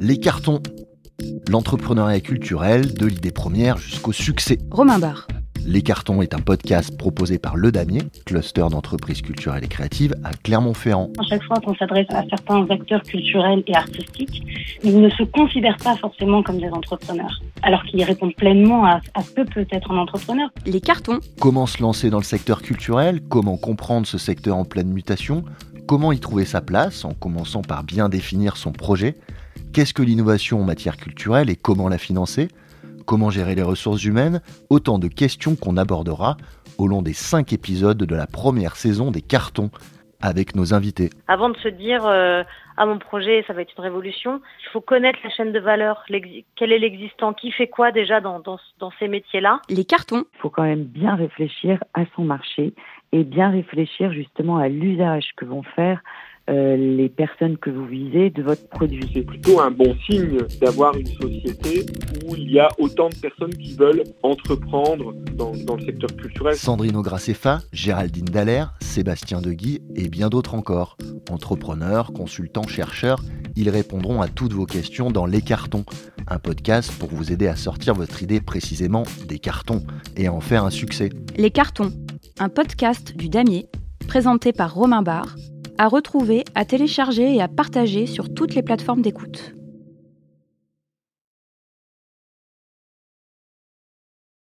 Les cartons. L'entrepreneuriat culturel, de l'idée première jusqu'au succès. Romain Barre. Les cartons est un podcast proposé par Le Damier, cluster d'entreprises culturelles et créatives à Clermont-Ferrand. À chaque fois qu'on s'adresse à certains acteurs culturels et artistiques, ils ne se considèrent pas forcément comme des entrepreneurs, alors qu'ils répondent pleinement à, à ce que peut être un entrepreneur. Les cartons. Comment se lancer dans le secteur culturel? Comment comprendre ce secteur en pleine mutation? Comment y trouver sa place en commençant par bien définir son projet? Qu'est-ce que l'innovation en matière culturelle et comment la financer? Comment gérer les ressources humaines? Autant de questions qu'on abordera au long des cinq épisodes de la première saison des cartons avec nos invités. Avant de se dire euh, ah mon projet ça va être une révolution, il faut connaître la chaîne de valeur, quel est l'existant, qui fait quoi déjà dans, dans, dans ces métiers-là? Les cartons. Il faut quand même bien réfléchir à son marché et bien réfléchir justement à l'usage que vont faire euh, les personnes que vous visez de votre produit. C'est plutôt un bon signe d'avoir une société où il y a autant de personnes qui veulent entreprendre dans, dans le secteur culturel. Sandrine Graceffa, Géraldine Dallaire, Sébastien Deguy et bien d'autres encore. Entrepreneurs, consultants, chercheurs, ils répondront à toutes vos questions dans Les Cartons, un podcast pour vous aider à sortir votre idée précisément des cartons et à en faire un succès. Les Cartons, un podcast du Damier, présenté par Romain Barre, à retrouver, à télécharger et à partager sur toutes les plateformes d'écoute.